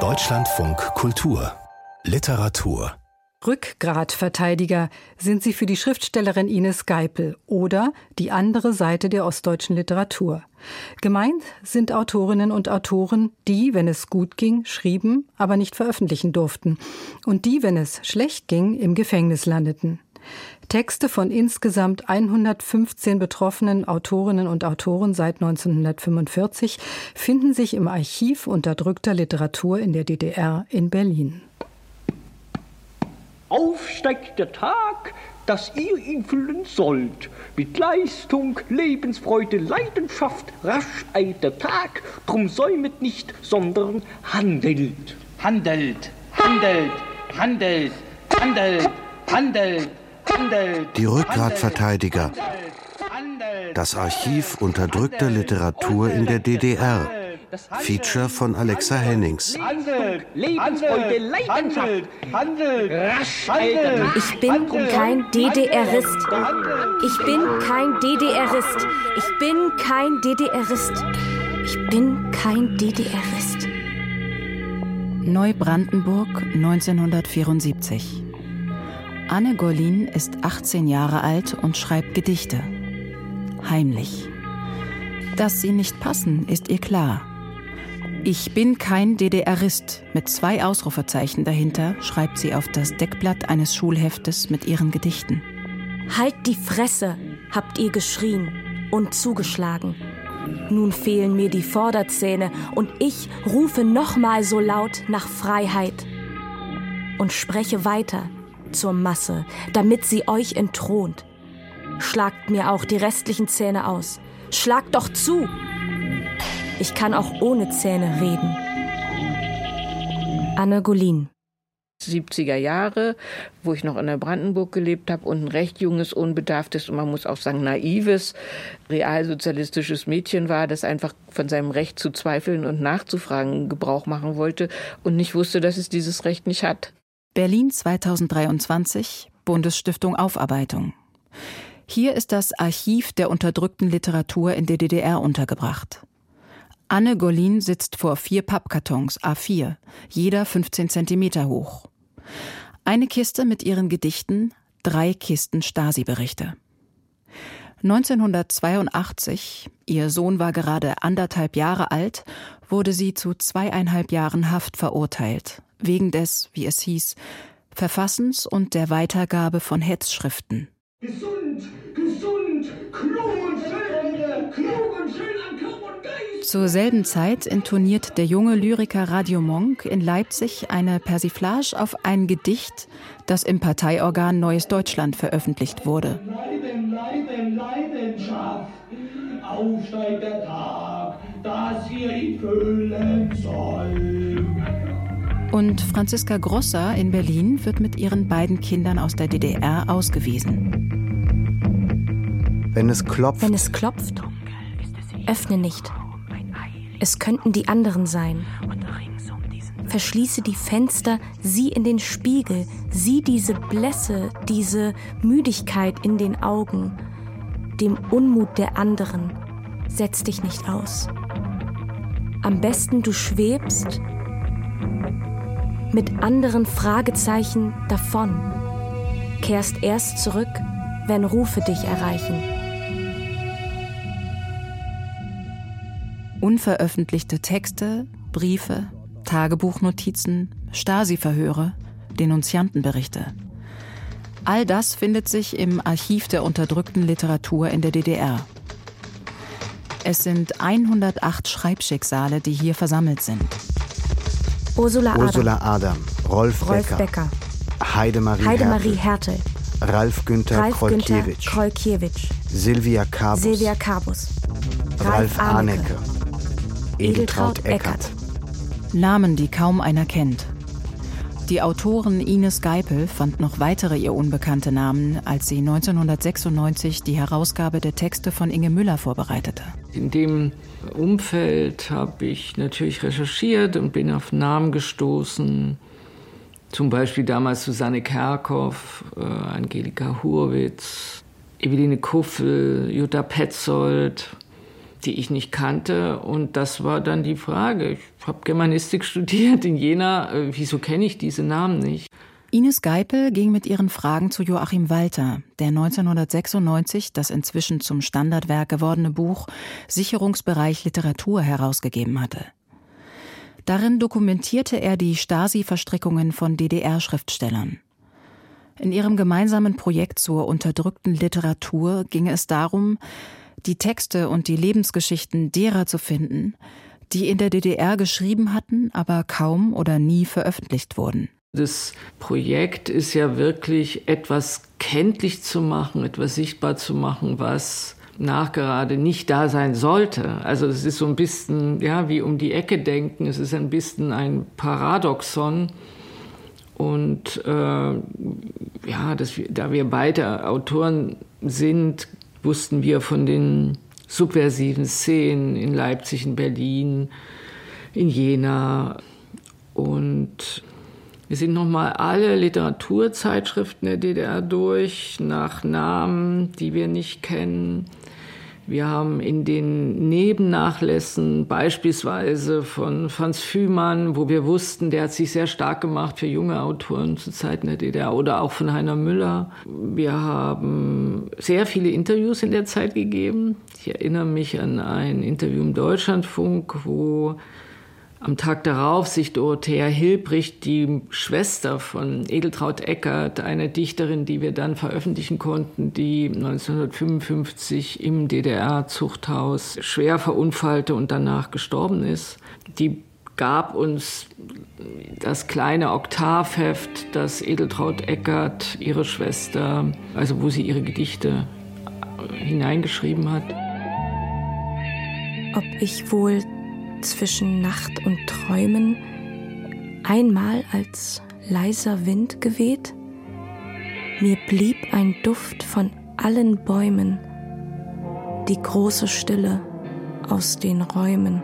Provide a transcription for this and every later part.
Deutschlandfunk Kultur Literatur Rückgratverteidiger sind sie für die Schriftstellerin Ines Geipel oder die andere Seite der ostdeutschen Literatur. Gemeint sind Autorinnen und Autoren, die, wenn es gut ging, schrieben, aber nicht veröffentlichen durften und die, wenn es schlecht ging, im Gefängnis landeten. Texte von insgesamt 115 betroffenen Autorinnen und Autoren seit 1945 finden sich im Archiv unterdrückter Literatur in der DDR in Berlin. Aufsteigt der Tag, dass ihr ihn füllen sollt. Mit Leistung, Lebensfreude, Leidenschaft, rasch eilt der Tag, drum säumet nicht, sondern handelt. Handelt, handelt, handelt, handelt, handelt, handelt. Die Rückgratverteidiger. Das Archiv unterdrückter Literatur in der DDR. Feature von Alexa Hennings. Ich bin kein DDRist. Ich bin kein DDRist. Ich bin kein DDRist. Ich bin kein DDRist. Neubrandenburg 1974. Anne Golin ist 18 Jahre alt und schreibt Gedichte. Heimlich. Dass sie nicht passen, ist ihr klar. Ich bin kein DDRist mit zwei Ausrufezeichen dahinter, schreibt sie auf das Deckblatt eines Schulheftes mit ihren Gedichten. Halt die Fresse, habt ihr geschrien und zugeschlagen. Nun fehlen mir die Vorderzähne und ich rufe nochmal so laut nach Freiheit und spreche weiter zur Masse, damit sie euch entthront. Schlagt mir auch die restlichen Zähne aus. Schlagt doch zu! Ich kann auch ohne Zähne reden. Anne Golin 70er Jahre, wo ich noch in der Brandenburg gelebt habe und ein recht junges, unbedarftes und man muss auch sagen naives, realsozialistisches Mädchen war, das einfach von seinem Recht zu zweifeln und nachzufragen Gebrauch machen wollte und nicht wusste, dass es dieses Recht nicht hat. Berlin 2023, Bundesstiftung Aufarbeitung. Hier ist das Archiv der unterdrückten Literatur in der DDR untergebracht. Anne Golin sitzt vor vier Pappkartons A4, jeder 15 Zentimeter hoch. Eine Kiste mit ihren Gedichten, drei Kisten Stasi-Berichte. 1982, ihr Sohn war gerade anderthalb Jahre alt, wurde sie zu zweieinhalb Jahren Haft verurteilt, wegen des, wie es hieß, Verfassens und der Weitergabe von Hetzschriften. Gesund, gesund, klug und schön, klug und schön an Körper und Geist. Zur selben Zeit intoniert der junge Lyriker Radio Monk in Leipzig eine Persiflage auf ein Gedicht, das im Parteiorgan Neues Deutschland veröffentlicht wurde. Leiden, Leiden, Leidenschaft, aufsteigt der Tag, dass ihr ihn füllen sollt. Und Franziska Grosser in Berlin wird mit ihren beiden Kindern aus der DDR ausgewiesen. Wenn es klopft, Wenn es klopft, öffne nicht. Es könnten die anderen sein. Verschließe die Fenster, sieh in den Spiegel, sieh diese Blässe, diese Müdigkeit in den Augen, dem Unmut der anderen. Setz dich nicht aus. Am besten du schwebst mit anderen Fragezeichen davon. Kehrst erst zurück, wenn Rufe dich erreichen. Unveröffentlichte Texte, Briefe, Tagebuchnotizen, Stasi-Verhöre, Denunziantenberichte. All das findet sich im Archiv der unterdrückten Literatur in der DDR. Es sind 108 Schreibschicksale, die hier versammelt sind. Ursula Adam, Ursula Adam, Rolf, Rolf Becker, Becker, Heidemarie, Heidemarie Hertel, Hertel, Ralf Günther Ralf Krolkiewicz, Silvia Kabus, Silvia Kabus, Ralf Arnecke, Edeltraut Edeltraut Eckert. Namen, die kaum einer kennt. Die Autorin Ines Geipel fand noch weitere ihr unbekannte Namen, als sie 1996 die Herausgabe der Texte von Inge Müller vorbereitete. In dem Umfeld habe ich natürlich recherchiert und bin auf Namen gestoßen. Zum Beispiel damals Susanne Kerkhoff, äh, Angelika Hurwitz, Eveline Kuffel, Jutta Petzold, die ich nicht kannte. Und das war dann die Frage. Ich habe Germanistik studiert in Jena. Äh, wieso kenne ich diese Namen nicht? Ines Geipel ging mit ihren Fragen zu Joachim Walter, der 1996 das inzwischen zum Standardwerk gewordene Buch Sicherungsbereich Literatur herausgegeben hatte. Darin dokumentierte er die Stasi-Verstrickungen von DDR-Schriftstellern. In ihrem gemeinsamen Projekt zur unterdrückten Literatur ging es darum, die Texte und die Lebensgeschichten derer zu finden, die in der DDR geschrieben hatten, aber kaum oder nie veröffentlicht wurden. Das Projekt ist ja wirklich etwas kenntlich zu machen, etwas sichtbar zu machen, was nachgerade nicht da sein sollte. Also es ist so ein bisschen, ja, wie um die Ecke denken. Es ist ein bisschen ein Paradoxon. Und äh, ja, dass wir, da wir beide Autoren sind, wussten wir von den subversiven Szenen in Leipzig, in Berlin, in Jena. Und wir sind nochmal alle Literaturzeitschriften der DDR durch, nach Namen, die wir nicht kennen. Wir haben in den Nebennachlässen beispielsweise von Franz Fühmann, wo wir wussten, der hat sich sehr stark gemacht für junge Autoren zu Zeiten der DDR oder auch von Heiner Müller. Wir haben sehr viele Interviews in der Zeit gegeben. Ich erinnere mich an ein Interview im Deutschlandfunk, wo am Tag darauf sich Dorothea Hilbricht, die Schwester von Edeltraut Eckert, eine Dichterin, die wir dann veröffentlichen konnten, die 1955 im DDR-Zuchthaus schwer verunfallte und danach gestorben ist, die gab uns das kleine Oktavheft, das Edeltraut Eckert, ihre Schwester, also wo sie ihre Gedichte hineingeschrieben hat. Ob ich wohl zwischen Nacht und Träumen einmal als leiser Wind geweht? Mir blieb ein Duft von allen Bäumen, die große Stille aus den Räumen,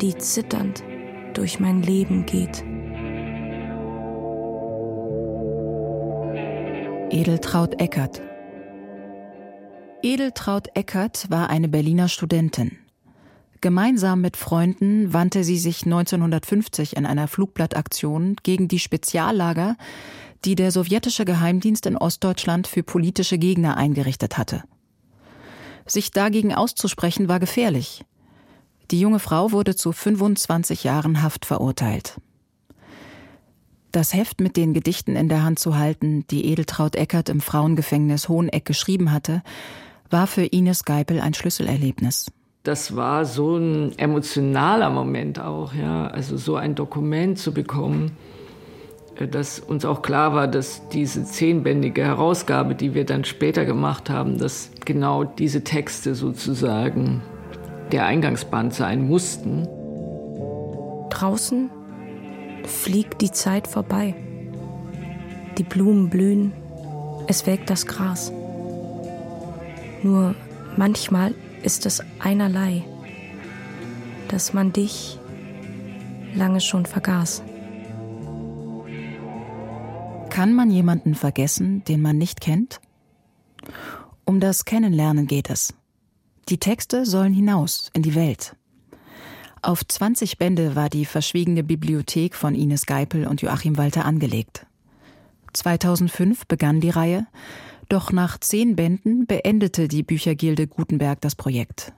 die zitternd durch mein Leben geht. Edeltraut Eckert Edeltraut Eckert war eine Berliner Studentin. Gemeinsam mit Freunden wandte sie sich 1950 in einer Flugblattaktion gegen die Speziallager, die der sowjetische Geheimdienst in Ostdeutschland für politische Gegner eingerichtet hatte. Sich dagegen auszusprechen war gefährlich. Die junge Frau wurde zu 25 Jahren Haft verurteilt. Das Heft mit den Gedichten in der Hand zu halten, die Edeltraut Eckert im Frauengefängnis Hoheneck geschrieben hatte, war für Ines Geipel ein Schlüsselerlebnis das war so ein emotionaler Moment auch, ja, also so ein Dokument zu bekommen, äh, dass uns auch klar war, dass diese zehnbändige Herausgabe, die wir dann später gemacht haben, dass genau diese Texte sozusagen der Eingangsband sein mussten. Draußen fliegt die Zeit vorbei. Die Blumen blühen, es welkt das Gras. Nur manchmal ist es einerlei, dass man dich lange schon vergaß. Kann man jemanden vergessen, den man nicht kennt? Um das Kennenlernen geht es. Die Texte sollen hinaus in die Welt. Auf 20 Bände war die verschwiegene Bibliothek von Ines Geipel und Joachim Walter angelegt. 2005 begann die Reihe, doch nach zehn Bänden beendete die Büchergilde Gutenberg das Projekt.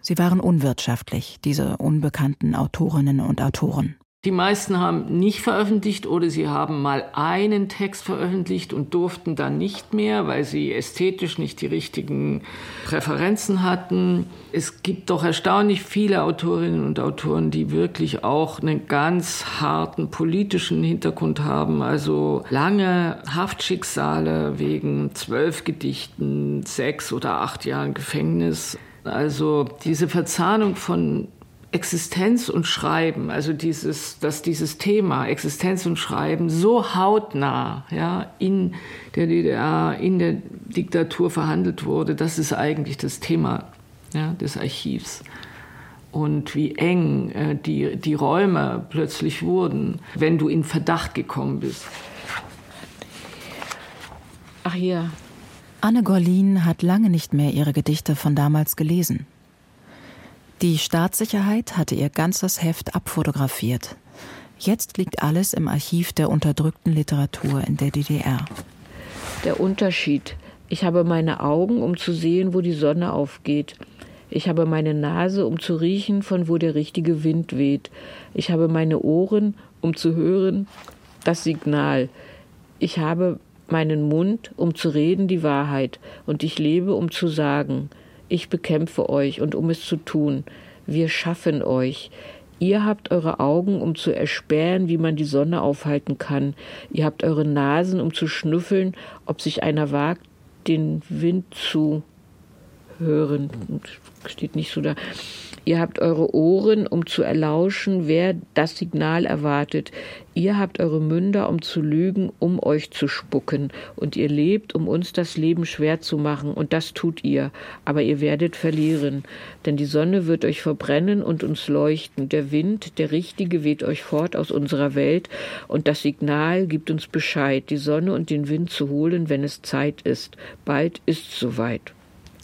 Sie waren unwirtschaftlich, diese unbekannten Autorinnen und Autoren. Die meisten haben nicht veröffentlicht oder sie haben mal einen Text veröffentlicht und durften dann nicht mehr, weil sie ästhetisch nicht die richtigen Präferenzen hatten. Es gibt doch erstaunlich viele Autorinnen und Autoren, die wirklich auch einen ganz harten politischen Hintergrund haben. Also lange Haftschicksale wegen zwölf Gedichten, sechs oder acht Jahren Gefängnis. Also diese Verzahnung von Existenz und Schreiben, also dieses, dass dieses Thema Existenz und Schreiben so hautnah ja, in der DDR, in der Diktatur verhandelt wurde, das ist eigentlich das Thema ja, des Archivs. Und wie eng äh, die, die Räume plötzlich wurden, wenn du in Verdacht gekommen bist. Ach hier. Anne Gorlin hat lange nicht mehr ihre Gedichte von damals gelesen. Die Staatssicherheit hatte ihr ganzes Heft abfotografiert. Jetzt liegt alles im Archiv der unterdrückten Literatur in der DDR. Der Unterschied. Ich habe meine Augen, um zu sehen, wo die Sonne aufgeht. Ich habe meine Nase, um zu riechen, von wo der richtige Wind weht. Ich habe meine Ohren, um zu hören, das Signal. Ich habe meinen Mund, um zu reden, die Wahrheit. Und ich lebe, um zu sagen. Ich bekämpfe euch und um es zu tun. Wir schaffen euch. Ihr habt eure Augen, um zu erspähen, wie man die Sonne aufhalten kann. Ihr habt eure Nasen, um zu schnüffeln, ob sich einer wagt, den Wind zu hören. Steht nicht so da. Ihr habt eure Ohren, um zu erlauschen, wer das Signal erwartet. Ihr habt eure Münder, um zu lügen, um euch zu spucken. Und ihr lebt, um uns das Leben schwer zu machen. Und das tut ihr. Aber ihr werdet verlieren. Denn die Sonne wird euch verbrennen und uns leuchten. Der Wind, der Richtige, weht euch fort aus unserer Welt. Und das Signal gibt uns Bescheid, die Sonne und den Wind zu holen, wenn es Zeit ist. Bald ist's soweit.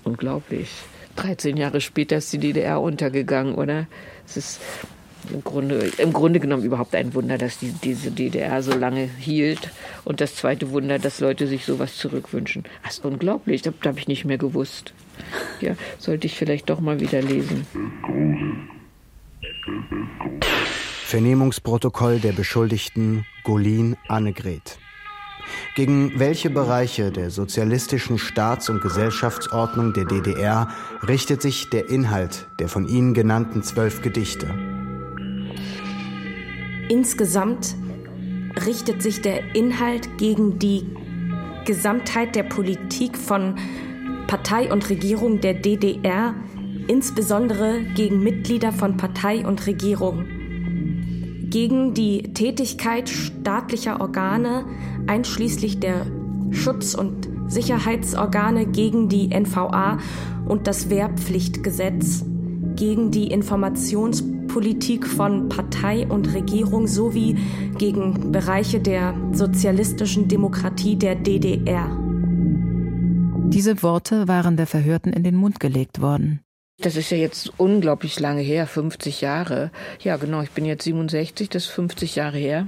Unglaublich. 13 Jahre später ist die DDR untergegangen, oder? Es ist im Grunde, im Grunde genommen überhaupt ein Wunder, dass die, diese DDR so lange hielt. Und das zweite Wunder, dass Leute sich sowas zurückwünschen. Das ist unglaublich, das habe ich nicht mehr gewusst. Ja, sollte ich vielleicht doch mal wieder lesen. Vernehmungsprotokoll der Beschuldigten Golin Annegret. Gegen welche Bereiche der sozialistischen Staats- und Gesellschaftsordnung der DDR richtet sich der Inhalt der von Ihnen genannten zwölf Gedichte? Insgesamt richtet sich der Inhalt gegen die Gesamtheit der Politik von Partei und Regierung der DDR, insbesondere gegen Mitglieder von Partei und Regierung, gegen die Tätigkeit staatlicher Organe, einschließlich der Schutz- und Sicherheitsorgane, gegen die NVA und das Wehrpflichtgesetz, gegen die Informationspolitik von Partei und Regierung sowie gegen Bereiche der sozialistischen Demokratie der DDR. Diese Worte waren der Verhörten in den Mund gelegt worden. Das ist ja jetzt unglaublich lange her, 50 Jahre. Ja, genau, ich bin jetzt 67, das ist 50 Jahre her.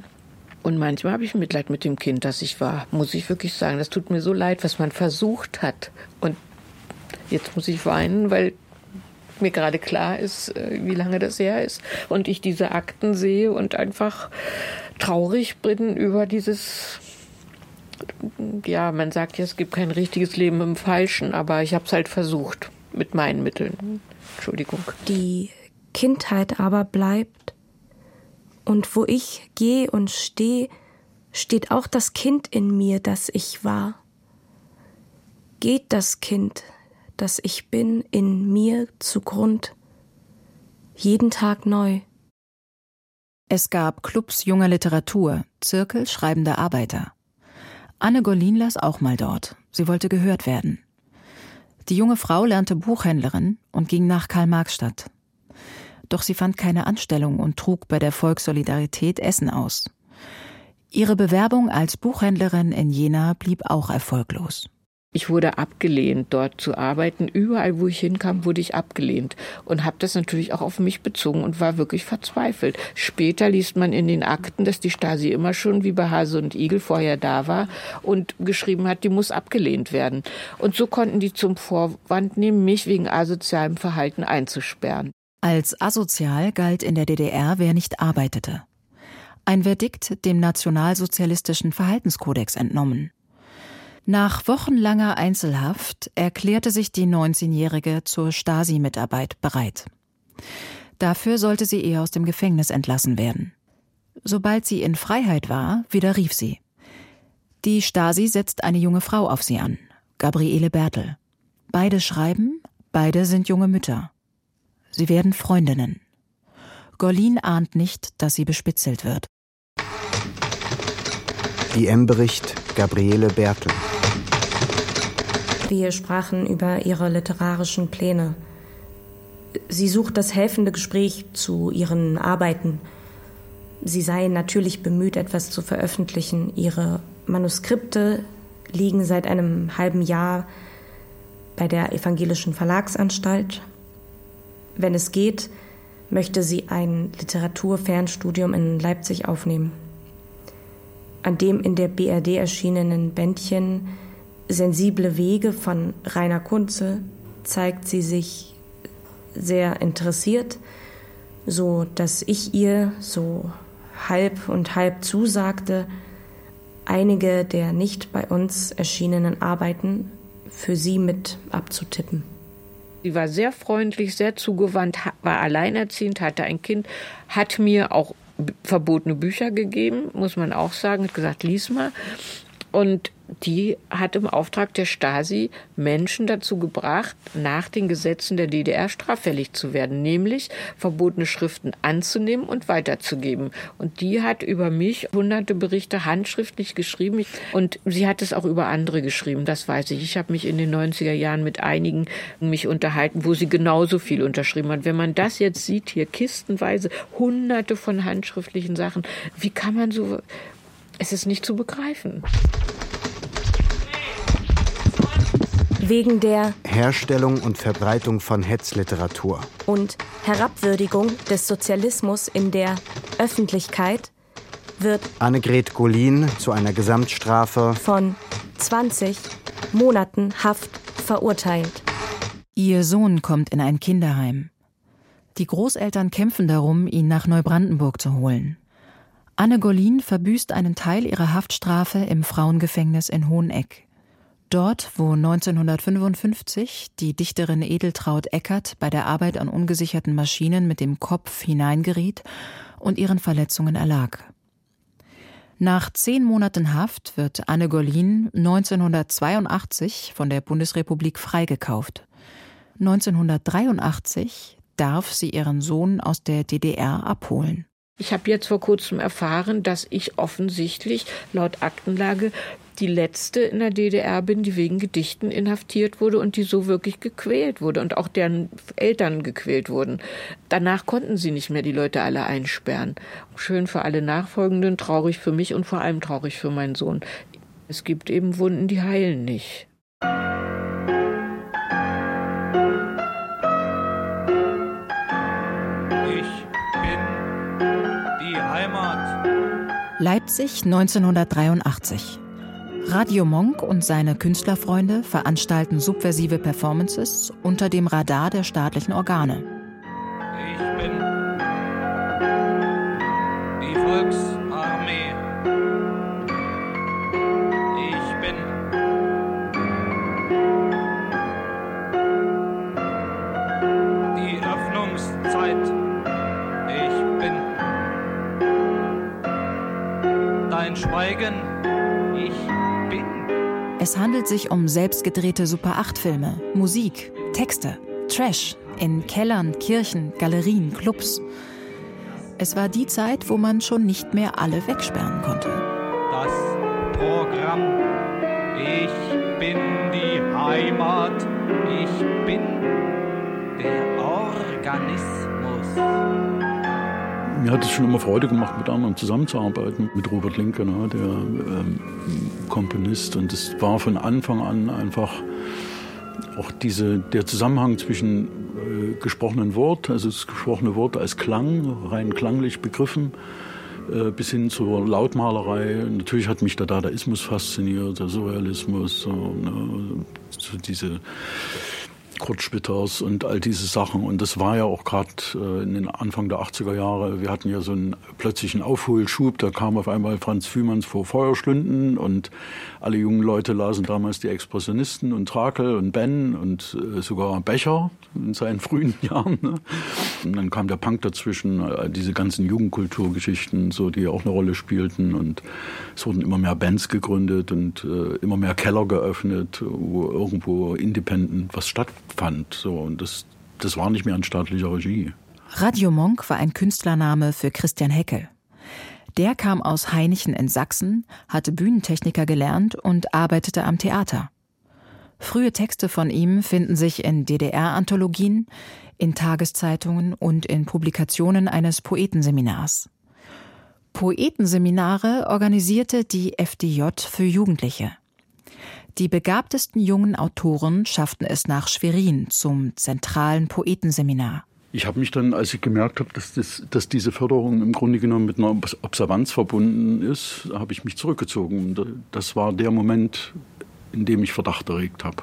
Und manchmal habe ich Mitleid mit dem Kind, das ich war, muss ich wirklich sagen. Das tut mir so leid, was man versucht hat. Und jetzt muss ich weinen, weil mir gerade klar ist, äh, wie lange das her ist. Und ich diese Akten sehe und einfach traurig bin über dieses ja, man sagt ja, es gibt kein richtiges Leben im Falschen, aber ich habe es halt versucht mit meinen Mitteln. Entschuldigung. Die Kindheit aber bleibt. Und wo ich gehe und stehe, steht auch das Kind in mir, das ich war. Geht das Kind, das ich bin, in mir zugrund, jeden Tag neu. Es gab Clubs junger Literatur, Zirkel schreibender Arbeiter. Anne Golin las auch mal dort. Sie wollte gehört werden. Die junge Frau lernte Buchhändlerin und ging nach Karl-Marx-Stadt. Doch sie fand keine Anstellung und trug bei der Volkssolidarität Essen aus. Ihre Bewerbung als Buchhändlerin in Jena blieb auch erfolglos. Ich wurde abgelehnt, dort zu arbeiten. Überall, wo ich hinkam, wurde ich abgelehnt und habe das natürlich auch auf mich bezogen und war wirklich verzweifelt. Später liest man in den Akten, dass die Stasi immer schon wie bei Hase und Igel vorher da war und geschrieben hat, die muss abgelehnt werden. Und so konnten die zum Vorwand nehmen, mich wegen asozialem Verhalten einzusperren. Als asozial galt in der DDR, wer nicht arbeitete. Ein Verdikt dem nationalsozialistischen Verhaltenskodex entnommen. Nach wochenlanger Einzelhaft erklärte sich die 19-Jährige zur Stasi-Mitarbeit bereit. Dafür sollte sie eher aus dem Gefängnis entlassen werden. Sobald sie in Freiheit war, widerrief sie. Die Stasi setzt eine junge Frau auf sie an, Gabriele Bertel. Beide schreiben, beide sind junge Mütter. Sie werden Freundinnen. Gorlin ahnt nicht, dass sie bespitzelt wird. DM-Bericht Gabriele Bertel. Wir sprachen über ihre literarischen Pläne. Sie sucht das helfende Gespräch zu ihren Arbeiten. Sie sei natürlich bemüht, etwas zu veröffentlichen. Ihre Manuskripte liegen seit einem halben Jahr bei der Evangelischen Verlagsanstalt. Wenn es geht, möchte sie ein Literaturfernstudium in Leipzig aufnehmen. An dem in der BRD erschienenen Bändchen Sensible Wege von Rainer Kunze zeigt sie sich sehr interessiert, so dass ich ihr so halb und halb zusagte, einige der nicht bei uns erschienenen Arbeiten für sie mit abzutippen. Sie war sehr freundlich, sehr zugewandt, war alleinerziehend, hatte ein Kind, hat mir auch verbotene Bücher gegeben, muss man auch sagen, hat gesagt, lies mal. Und die hat im Auftrag der Stasi Menschen dazu gebracht, nach den Gesetzen der DDR straffällig zu werden, nämlich verbotene Schriften anzunehmen und weiterzugeben. Und die hat über mich hunderte Berichte handschriftlich geschrieben und sie hat es auch über andere geschrieben, das weiß ich. Ich habe mich in den 90er Jahren mit einigen mich unterhalten, wo sie genauso viel unterschrieben hat. Wenn man das jetzt sieht, hier kistenweise hunderte von handschriftlichen Sachen, wie kann man so es ist nicht zu begreifen. Wegen der Herstellung und Verbreitung von Hetzliteratur und Herabwürdigung des Sozialismus in der Öffentlichkeit wird Annegret Golin zu einer Gesamtstrafe von 20 Monaten Haft verurteilt. Ihr Sohn kommt in ein Kinderheim. Die Großeltern kämpfen darum, ihn nach Neubrandenburg zu holen. Anne Golin verbüßt einen Teil ihrer Haftstrafe im Frauengefängnis in Hoheneck. Dort, wo 1955 die Dichterin Edeltraut Eckert bei der Arbeit an ungesicherten Maschinen mit dem Kopf hineingeriet und ihren Verletzungen erlag. Nach zehn Monaten Haft wird Anne Golin 1982 von der Bundesrepublik freigekauft. 1983 darf sie ihren Sohn aus der DDR abholen. Ich habe jetzt vor kurzem erfahren, dass ich offensichtlich laut Aktenlage die letzte in der DDR bin, die wegen Gedichten inhaftiert wurde und die so wirklich gequält wurde und auch deren Eltern gequält wurden. Danach konnten sie nicht mehr die Leute alle einsperren. Schön für alle Nachfolgenden, traurig für mich und vor allem traurig für meinen Sohn. Es gibt eben Wunden, die heilen nicht. Leipzig 1983. Radio Monk und seine Künstlerfreunde veranstalten subversive Performances unter dem Radar der staatlichen Organe. Ich bin die Volksarmee. Schweigen. Ich bin. Es handelt sich um selbstgedrehte Super-8-Filme, Musik, Texte, Trash in Kellern, Kirchen, Galerien, Clubs. Es war die Zeit, wo man schon nicht mehr alle wegsperren konnte. Das Programm. Ich bin die Heimat. Ich bin der Organismus mir hat es schon immer Freude gemacht, mit anderen zusammenzuarbeiten. Mit Robert Linke, ne, der ähm, Komponist. Und es war von Anfang an einfach auch diese, der Zusammenhang zwischen äh, gesprochenen Wort, also das gesprochene Wort als Klang, rein klanglich begriffen, äh, bis hin zur Lautmalerei. Natürlich hat mich der Dadaismus fasziniert, der Surrealismus, so, ne, so diese Kurt Schwitters und all diese Sachen. Und das war ja auch gerade äh, in den Anfang der 80er Jahre. Wir hatten ja so einen plötzlichen Aufholschub. Da kam auf einmal Franz Fühmanns vor Feuerstunden und alle jungen Leute lasen damals die Expressionisten und Trakel und Ben und äh, sogar Becher in seinen frühen Jahren. Ne? Und dann kam der Punk dazwischen, diese ganzen Jugendkulturgeschichten, so die auch eine Rolle spielten. Und es wurden immer mehr Bands gegründet und äh, immer mehr Keller geöffnet, wo irgendwo independent was stattfand. So, und das, das war nicht mehr an staatlicher Regie. Radio Monk war ein Künstlername für Christian Heckel. Der kam aus Hainichen in Sachsen, hatte Bühnentechniker gelernt und arbeitete am Theater. Frühe Texte von ihm finden sich in DDR-Anthologien, in Tageszeitungen und in Publikationen eines Poetenseminars. Poetenseminare organisierte die FDJ für Jugendliche. Die begabtesten jungen Autoren schafften es nach Schwerin zum zentralen Poetenseminar. Ich habe mich dann, als ich gemerkt habe, dass, das, dass diese Förderung im Grunde genommen mit einer Observanz verbunden ist, habe ich mich zurückgezogen. Das war der Moment, in dem ich Verdacht erregt habe.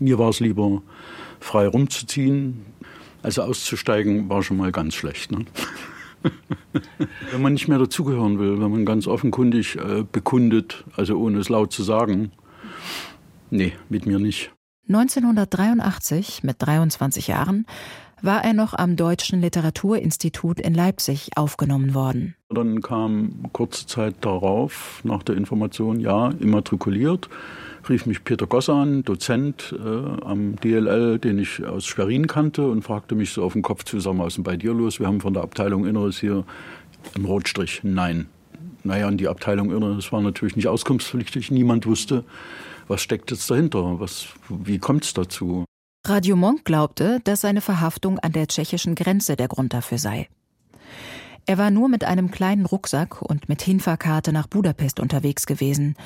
Mir war es lieber, frei rumzuziehen. Also auszusteigen war schon mal ganz schlecht. Ne? wenn man nicht mehr dazugehören will, wenn man ganz offenkundig äh, bekundet, also ohne es laut zu sagen, nee, mit mir nicht. 1983, mit 23 Jahren, war er noch am Deutschen Literaturinstitut in Leipzig aufgenommen worden. Dann kam kurze Zeit darauf, nach der Information, ja, immatrikuliert, rief mich Peter Gosse an, Dozent äh, am DLL, den ich aus Schwerin kannte und fragte mich so auf den Kopf zusammen, was ist denn bei dir los? Wir haben von der Abteilung Inneres hier einen Rotstrich. Nein. Naja, und die Abteilung Inneres war natürlich nicht auskunftspflichtig. Niemand wusste, was steckt jetzt dahinter? Was, wie kommt es dazu? Radio Monk glaubte, dass seine Verhaftung an der tschechischen Grenze der Grund dafür sei. Er war nur mit einem kleinen Rucksack und mit Hinfahrkarte nach Budapest unterwegs gewesen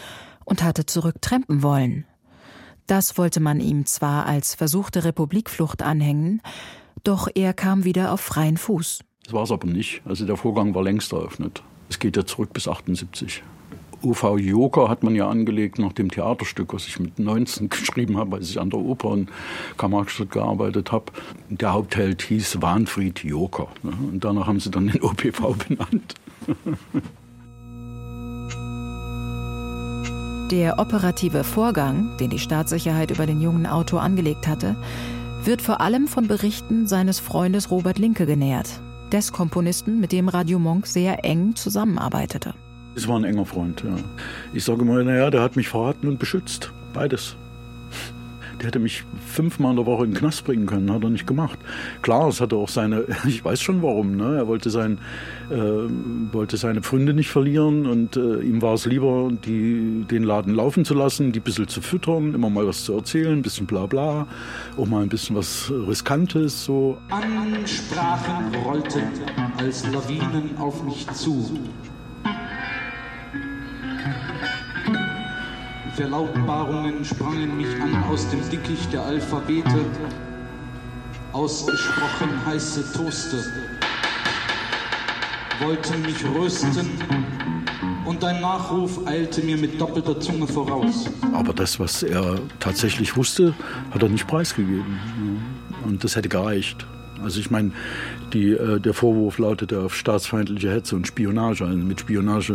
und hatte zurücktrempen wollen. Das wollte man ihm zwar als versuchte Republikflucht anhängen, doch er kam wieder auf freien Fuß. Das war es aber nicht. Also der Vorgang war längst eröffnet. Es geht ja zurück bis 78. UV Joker hat man ja angelegt nach dem Theaterstück, was ich mit 19 geschrieben habe, als ich an der Oper in Karl-Marx-Stadt gearbeitet habe. Der Hauptheld hieß Wahnfried Joker. Ne? Und danach haben sie dann den OPV benannt. Der operative Vorgang, den die Staatssicherheit über den jungen Autor angelegt hatte, wird vor allem von Berichten seines Freundes Robert Linke genährt, des Komponisten, mit dem Radio Monk sehr eng zusammenarbeitete. Es war ein enger Freund, ja. Ich sage mal, naja, der hat mich verraten und beschützt. Beides. Der hätte mich fünfmal in der Woche in den Knast bringen können, hat er nicht gemacht. Klar, es hatte auch seine, ich weiß schon warum, ne? er wollte, sein, äh, wollte seine Pfründe nicht verlieren und äh, ihm war es lieber, die, den Laden laufen zu lassen, die ein bisschen zu füttern, immer mal was zu erzählen, ein bisschen bla bla, auch mal ein bisschen was Riskantes. So. Ansprachen rollten als Lawinen auf mich zu. Verlautbarungen sprangen mich an aus dem Dickicht der Alphabete, ausgesprochen heiße Toaste, wollten mich rösten und ein Nachruf eilte mir mit doppelter Zunge voraus. Aber das, was er tatsächlich wusste, hat er nicht preisgegeben. Und das hätte gereicht. Also ich meine, die, äh, der Vorwurf lautete auf staatsfeindliche Hetze und Spionage. Also mit Spionage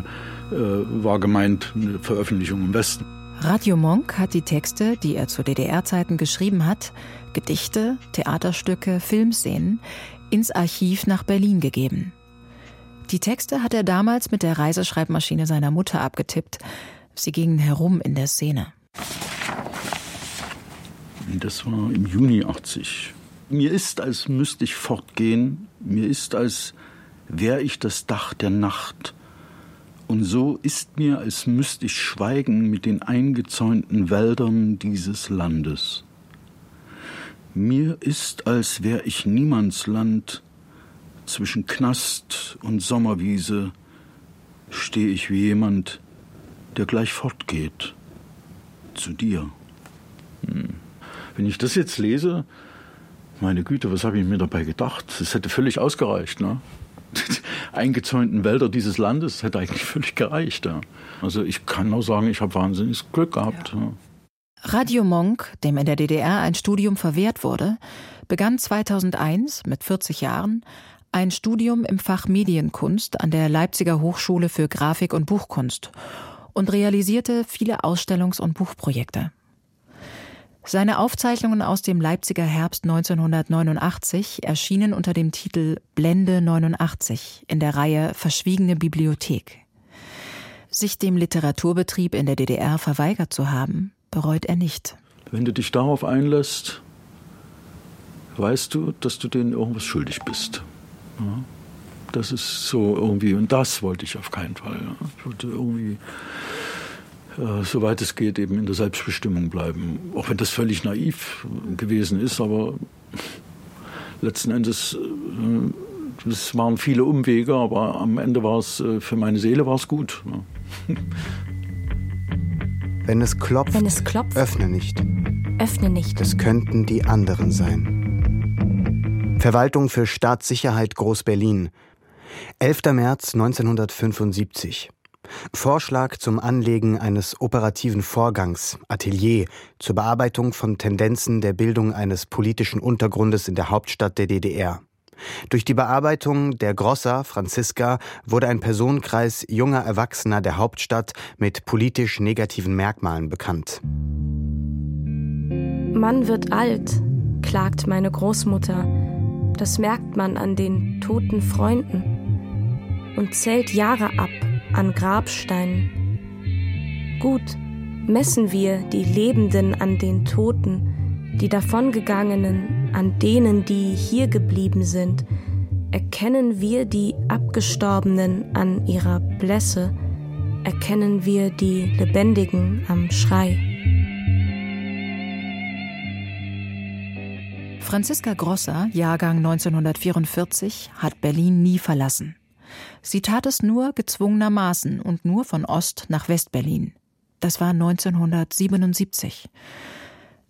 äh, war gemeint eine Veröffentlichung im Westen. Radio Monk hat die Texte, die er zu DDR-Zeiten geschrieben hat, Gedichte, Theaterstücke, Filmszenen, ins Archiv nach Berlin gegeben. Die Texte hat er damals mit der Reiseschreibmaschine seiner Mutter abgetippt. Sie gingen herum in der Szene. Das war im Juni 80. Mir ist, als müsste ich fortgehen, mir ist, als wäre ich das Dach der Nacht, und so ist mir, als müsste ich schweigen mit den eingezäunten Wäldern dieses Landes. Mir ist, als wär ich Niemandsland, zwischen Knast und Sommerwiese steh ich wie jemand, der gleich fortgeht, zu dir. Hm. Wenn ich das jetzt lese, meine Güte, was habe ich mir dabei gedacht? Es hätte völlig ausgereicht, ne? eingezäunten Wälder dieses Landes hätte eigentlich völlig gereicht. Ja. Also ich kann nur sagen, ich habe wahnsinniges Glück gehabt. Ja. Radio Monk, dem in der DDR ein Studium verwehrt wurde, begann 2001 mit 40 Jahren ein Studium im Fach Medienkunst an der Leipziger Hochschule für Grafik und Buchkunst und realisierte viele Ausstellungs- und Buchprojekte. Seine Aufzeichnungen aus dem Leipziger Herbst 1989 erschienen unter dem Titel Blende 89 in der Reihe Verschwiegene Bibliothek. Sich dem Literaturbetrieb in der DDR verweigert zu haben, bereut er nicht. Wenn du dich darauf einlässt, weißt du, dass du denen irgendwas schuldig bist. Ja? Das ist so irgendwie, und das wollte ich auf keinen Fall. Ja? Ich wollte irgendwie äh, soweit es geht, eben in der Selbstbestimmung bleiben. Auch wenn das völlig naiv gewesen ist, aber letzten Endes, äh, es waren viele Umwege, aber am Ende war es, äh, für meine Seele war es gut. Wenn es klopft, Wenn es klopft öffne nicht. öffne nicht. Es könnten die anderen sein. Verwaltung für Staatssicherheit Groß-Berlin. 11. März 1975. Vorschlag zum Anlegen eines operativen Vorgangs, Atelier, zur Bearbeitung von Tendenzen der Bildung eines politischen Untergrundes in der Hauptstadt der DDR. Durch die Bearbeitung der Grosser Franziska wurde ein Personenkreis junger Erwachsener der Hauptstadt mit politisch negativen Merkmalen bekannt. Man wird alt, klagt meine Großmutter. Das merkt man an den toten Freunden und zählt Jahre ab an Grabsteinen. Gut, messen wir die Lebenden an den Toten, die davongegangenen an denen, die hier geblieben sind, erkennen wir die Abgestorbenen an ihrer Blässe, erkennen wir die Lebendigen am Schrei. Franziska Grosser, Jahrgang 1944, hat Berlin nie verlassen. Sie tat es nur gezwungenermaßen und nur von Ost nach West-Berlin. Das war 1977.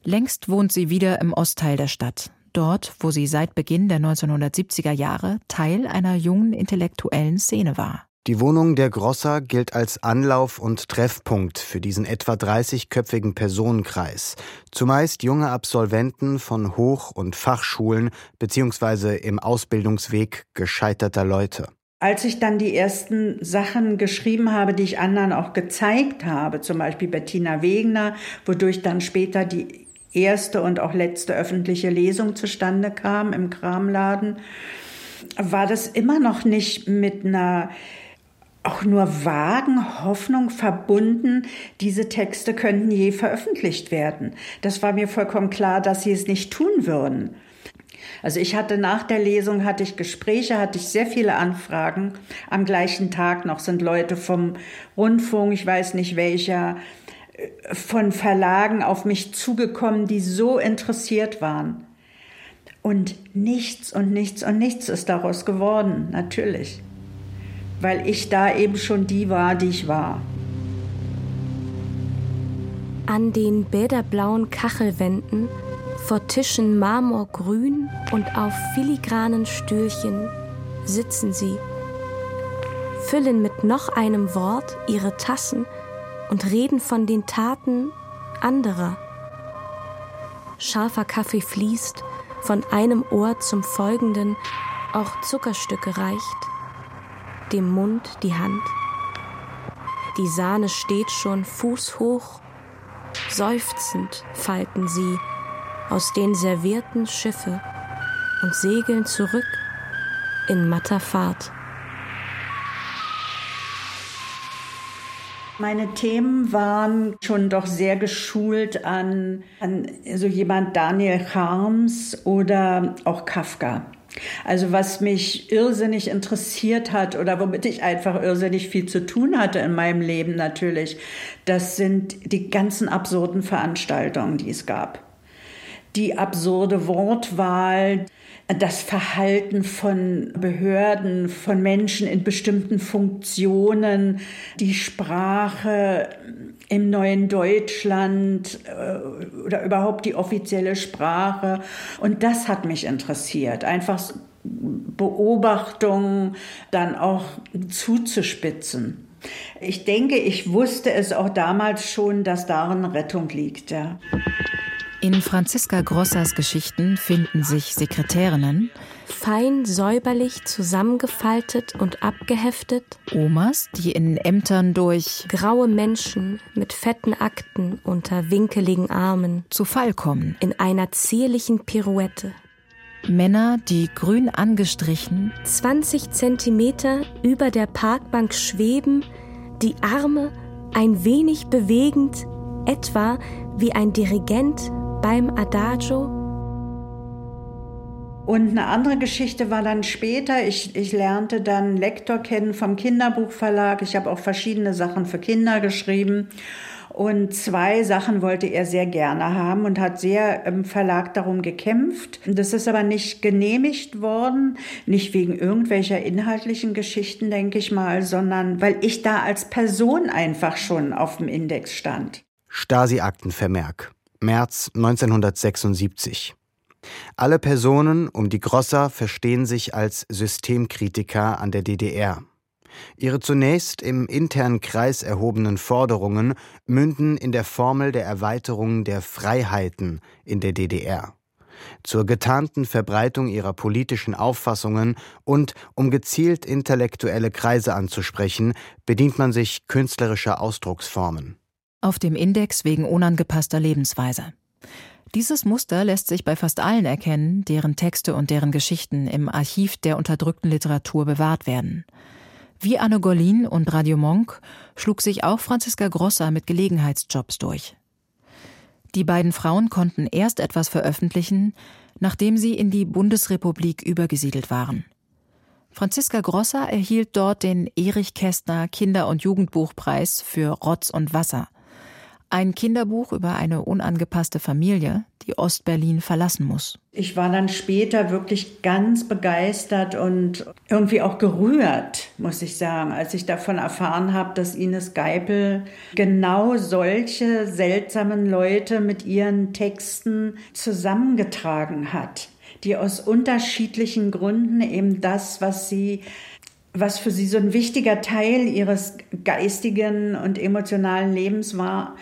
Längst wohnt sie wieder im Ostteil der Stadt, dort, wo sie seit Beginn der 1970er Jahre Teil einer jungen intellektuellen Szene war. Die Wohnung der Grosser gilt als Anlauf- und Treffpunkt für diesen etwa 30-köpfigen Personenkreis, zumeist junge Absolventen von Hoch- und Fachschulen bzw. im Ausbildungsweg gescheiterter Leute. Als ich dann die ersten Sachen geschrieben habe, die ich anderen auch gezeigt habe, zum Beispiel Bettina Wegner, wodurch dann später die erste und auch letzte öffentliche Lesung zustande kam im Kramladen, war das immer noch nicht mit einer auch nur vagen Hoffnung verbunden, diese Texte könnten je veröffentlicht werden. Das war mir vollkommen klar, dass sie es nicht tun würden. Also ich hatte nach der Lesung hatte ich Gespräche, hatte ich sehr viele Anfragen. Am gleichen Tag noch sind Leute vom Rundfunk, ich weiß nicht welcher, äh, von Verlagen auf mich zugekommen, die so interessiert waren. Und nichts und nichts und nichts ist daraus geworden, natürlich weil ich da eben schon die war, die ich war. An den bäderblauen Kachelwänden, vor Tischen marmorgrün und auf filigranen Stühlchen sitzen sie, füllen mit noch einem Wort ihre Tassen und reden von den Taten anderer. Scharfer Kaffee fließt, von einem Ohr zum folgenden, auch Zuckerstücke reicht dem Mund die Hand. Die Sahne steht schon fußhoch, seufzend falten sie aus den servierten Schiffe und segeln zurück in matter Fahrt. Meine Themen waren schon doch sehr geschult an, an so jemand Daniel Harms oder auch Kafka. Also was mich irrsinnig interessiert hat oder womit ich einfach irrsinnig viel zu tun hatte in meinem Leben natürlich, das sind die ganzen absurden Veranstaltungen, die es gab. Die absurde Wortwahl, das Verhalten von Behörden, von Menschen in bestimmten Funktionen, die Sprache im neuen Deutschland äh, oder überhaupt die offizielle Sprache. Und das hat mich interessiert. Einfach Beobachtungen dann auch zuzuspitzen. Ich denke, ich wusste es auch damals schon, dass darin Rettung liegt. Ja. In Franziska Grossers Geschichten finden sich Sekretärinnen, fein säuberlich zusammengefaltet und abgeheftet, Omas, die in Ämtern durch graue Menschen mit fetten Akten unter winkeligen Armen. zu Fall kommen, in einer zierlichen Pirouette. Männer, die grün angestrichen, 20 Zentimeter über der Parkbank schweben, die Arme ein wenig bewegend, etwa wie ein Dirigent beim Adagio? Und eine andere Geschichte war dann später, ich, ich lernte dann Lektor kennen vom Kinderbuchverlag. Ich habe auch verschiedene Sachen für Kinder geschrieben. Und zwei Sachen wollte er sehr gerne haben und hat sehr im Verlag darum gekämpft. Das ist aber nicht genehmigt worden, nicht wegen irgendwelcher inhaltlichen Geschichten, denke ich mal, sondern weil ich da als Person einfach schon auf dem Index stand. Stasi-Aktenvermerk. März 1976. Alle Personen um die Grosser verstehen sich als Systemkritiker an der DDR. Ihre zunächst im internen Kreis erhobenen Forderungen münden in der Formel der Erweiterung der Freiheiten in der DDR. Zur getarnten Verbreitung ihrer politischen Auffassungen und um gezielt intellektuelle Kreise anzusprechen, bedient man sich künstlerischer Ausdrucksformen. Auf dem Index wegen unangepasster Lebensweise. Dieses Muster lässt sich bei fast allen erkennen, deren Texte und deren Geschichten im Archiv der unterdrückten Literatur bewahrt werden. Wie Anne Golin und Radio Monk schlug sich auch Franziska Grosser mit Gelegenheitsjobs durch. Die beiden Frauen konnten erst etwas veröffentlichen, nachdem sie in die Bundesrepublik übergesiedelt waren. Franziska Grosser erhielt dort den Erich Kästner Kinder- und Jugendbuchpreis für Rotz und Wasser. Ein Kinderbuch über eine unangepasste Familie, die Ostberlin verlassen muss. Ich war dann später wirklich ganz begeistert und irgendwie auch gerührt, muss ich sagen, als ich davon erfahren habe, dass Ines Geipel genau solche seltsamen Leute mit ihren Texten zusammengetragen hat, die aus unterschiedlichen Gründen eben das, was sie was für sie so ein wichtiger Teil ihres geistigen und emotionalen Lebens war,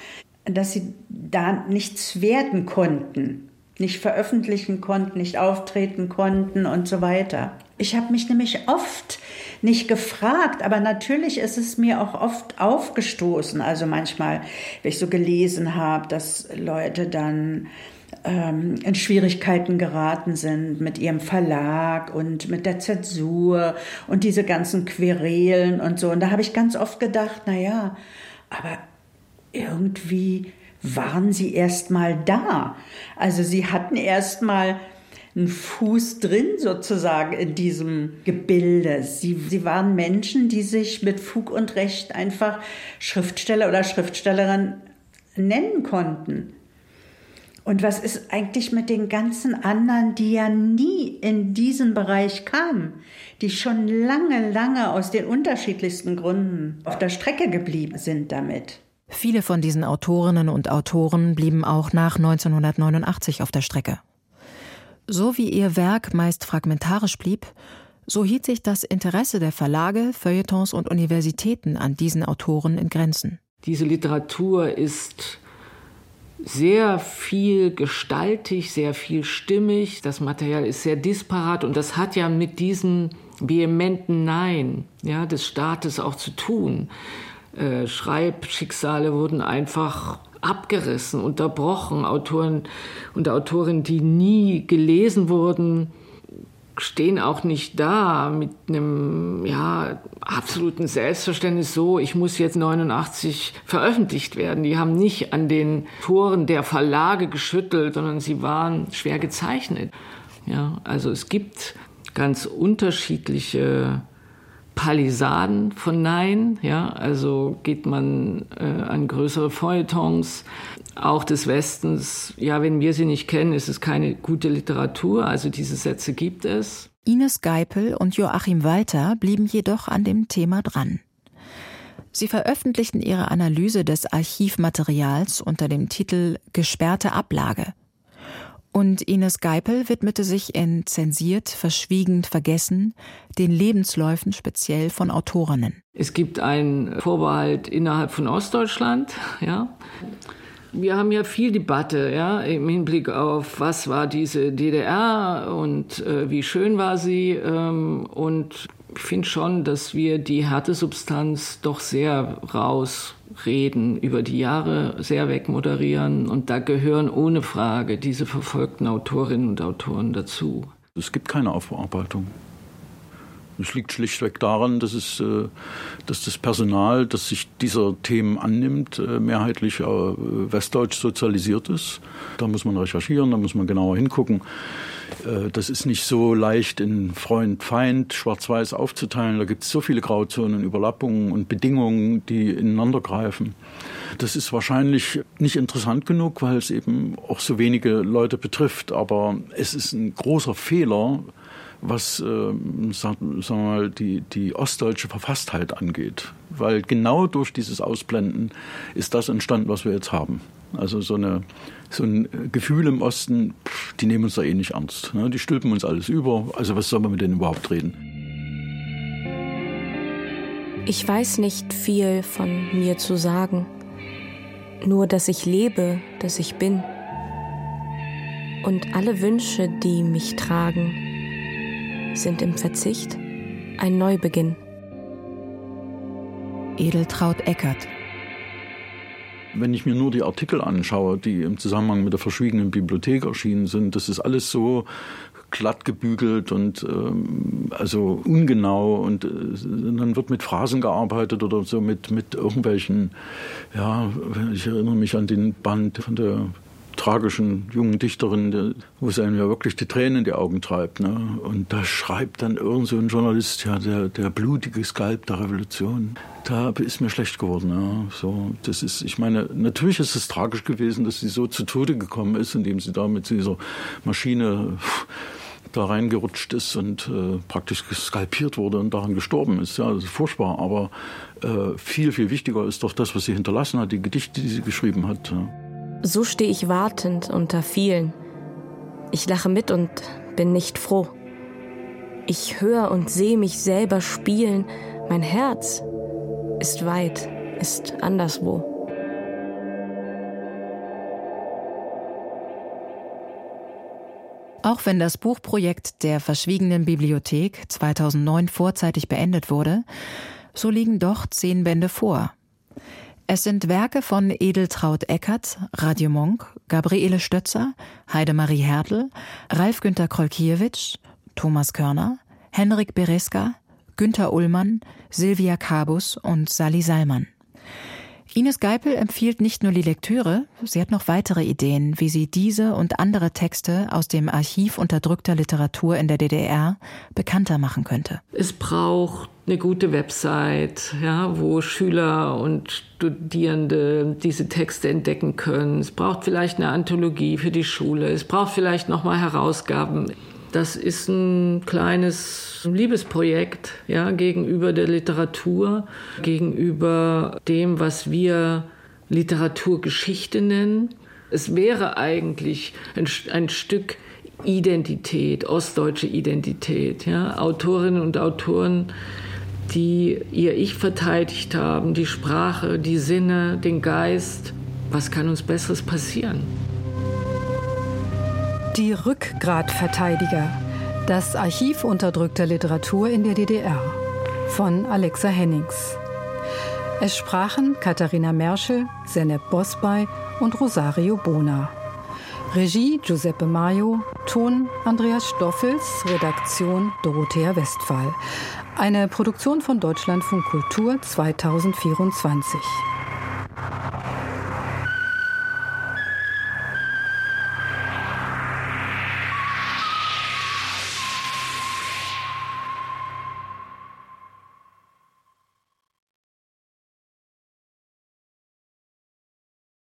dass sie da nichts werden konnten, nicht veröffentlichen konnten, nicht auftreten konnten und so weiter. Ich habe mich nämlich oft nicht gefragt, aber natürlich ist es mir auch oft aufgestoßen. Also manchmal, wenn ich so gelesen habe, dass Leute dann ähm, in Schwierigkeiten geraten sind mit ihrem Verlag und mit der Zensur und diese ganzen Querelen und so. Und da habe ich ganz oft gedacht, na ja, aber irgendwie waren sie erst mal da. Also sie hatten erst mal einen Fuß drin sozusagen in diesem Gebilde. Sie, sie waren Menschen, die sich mit Fug und Recht einfach Schriftsteller oder Schriftstellerin nennen konnten. Und was ist eigentlich mit den ganzen anderen, die ja nie in diesen Bereich kamen, die schon lange, lange aus den unterschiedlichsten Gründen auf der Strecke geblieben sind damit? Viele von diesen Autorinnen und Autoren blieben auch nach 1989 auf der Strecke. So wie ihr Werk meist fragmentarisch blieb, so hielt sich das Interesse der Verlage, Feuilletons und Universitäten an diesen Autoren in Grenzen. Diese Literatur ist sehr viel gestaltig, sehr viel stimmig. Das Material ist sehr disparat und das hat ja mit diesem vehementen Nein ja, des Staates auch zu tun. Äh, Schreibschicksale wurden einfach abgerissen, unterbrochen. Autoren und Autorinnen, die nie gelesen wurden, stehen auch nicht da mit einem ja, absoluten Selbstverständnis so, ich muss jetzt 89 veröffentlicht werden. Die haben nicht an den Toren der Verlage geschüttelt, sondern sie waren schwer gezeichnet. Ja, also es gibt ganz unterschiedliche Palisaden von Nein. Ja, also geht man äh, an größere Feuilletons, auch des Westens. Ja, wenn wir sie nicht kennen, ist es keine gute Literatur. Also diese Sätze gibt es. Ines Geipel und Joachim Walter blieben jedoch an dem Thema dran. Sie veröffentlichten ihre Analyse des Archivmaterials unter dem Titel Gesperrte Ablage. Und Ines Geipel widmete sich in Zensiert, Verschwiegend, Vergessen den Lebensläufen speziell von Autorinnen. Es gibt einen Vorbehalt innerhalb von Ostdeutschland, ja. Wir haben ja viel Debatte, ja, im Hinblick auf, was war diese DDR und äh, wie schön war sie. Ähm, und ich finde schon, dass wir die Härtesubstanz doch sehr raus reden, über die Jahre sehr wegmoderieren. Und da gehören ohne Frage diese verfolgten Autorinnen und Autoren dazu. Es gibt keine Aufarbeitung. Es liegt schlichtweg daran, dass, es, äh, dass das Personal, das sich dieser Themen annimmt, äh, mehrheitlich äh, westdeutsch sozialisiert ist. Da muss man recherchieren, da muss man genauer hingucken. Das ist nicht so leicht in Freund, Feind, Schwarz-Weiß aufzuteilen. Da gibt es so viele Grauzonen, Überlappungen und Bedingungen, die ineinander greifen. Das ist wahrscheinlich nicht interessant genug, weil es eben auch so wenige Leute betrifft. Aber es ist ein großer Fehler, was äh, sagen wir mal, die, die ostdeutsche Verfasstheit angeht. Weil genau durch dieses Ausblenden ist das entstanden, was wir jetzt haben. Also so, eine, so ein Gefühl im Osten, die nehmen uns da eh nicht ernst. Ne? Die stülpen uns alles über. Also was soll man mit denen überhaupt reden? Ich weiß nicht viel von mir zu sagen. Nur, dass ich lebe, dass ich bin. Und alle Wünsche, die mich tragen, sind im Verzicht ein Neubeginn. Edeltraut Eckert. Wenn ich mir nur die Artikel anschaue, die im Zusammenhang mit der verschwiegenen Bibliothek erschienen sind, das ist alles so glatt gebügelt und ähm, also ungenau und äh, dann wird mit Phrasen gearbeitet oder so mit mit irgendwelchen ja ich erinnere mich an den Band von der tragischen jungen Dichterin, wo es einem ja wirklich die Tränen in die Augen treibt. Ne? Und da schreibt dann irgend so ein Journalist, ja, der, der blutige Skalp der Revolution. Da ist mir schlecht geworden. Ja. So, das ist, ich meine, natürlich ist es tragisch gewesen, dass sie so zu Tode gekommen ist, indem sie da mit dieser Maschine da reingerutscht ist und äh, praktisch skalpiert wurde und daran gestorben ist. Ja, das ist furchtbar. Aber äh, viel, viel wichtiger ist doch das, was sie hinterlassen hat, die Gedichte, die sie geschrieben hat. Ja. So stehe ich wartend unter vielen. Ich lache mit und bin nicht froh. Ich höre und sehe mich selber spielen. Mein Herz ist weit, ist anderswo. Auch wenn das Buchprojekt der verschwiegenen Bibliothek 2009 vorzeitig beendet wurde, so liegen doch zehn Bände vor. Es sind Werke von Edeltraut Eckert, Radio Monk, Gabriele Stötzer, Heidemarie Hertel, Ralf Günter Krolkiewicz, Thomas Körner, Henrik Bereska, Günter Ullmann, Silvia Kabus und Sally Salmann. Ines Geipel empfiehlt nicht nur die Lektüre, sie hat noch weitere Ideen, wie sie diese und andere Texte aus dem Archiv unterdrückter Literatur in der DDR bekannter machen könnte. Es braucht eine gute Website, ja, wo Schüler und Studierende diese Texte entdecken können. Es braucht vielleicht eine Anthologie für die Schule. Es braucht vielleicht noch mal Herausgaben. Das ist ein kleines Liebesprojekt ja, gegenüber der Literatur, gegenüber dem, was wir Literaturgeschichte nennen. Es wäre eigentlich ein, ein Stück Identität, ostdeutsche Identität. Ja? Autorinnen und Autoren, die ihr Ich verteidigt haben, die Sprache, die Sinne, den Geist. Was kann uns Besseres passieren? Die Rückgratverteidiger. Das Archiv unterdrückter Literatur in der DDR von Alexa Hennings. Es sprachen Katharina Merschel, Seneb Bosbay und Rosario Bona. Regie Giuseppe Maio, Ton Andreas Stoffels, Redaktion Dorothea Westphal. Eine Produktion von Deutschlandfunk Kultur 2024.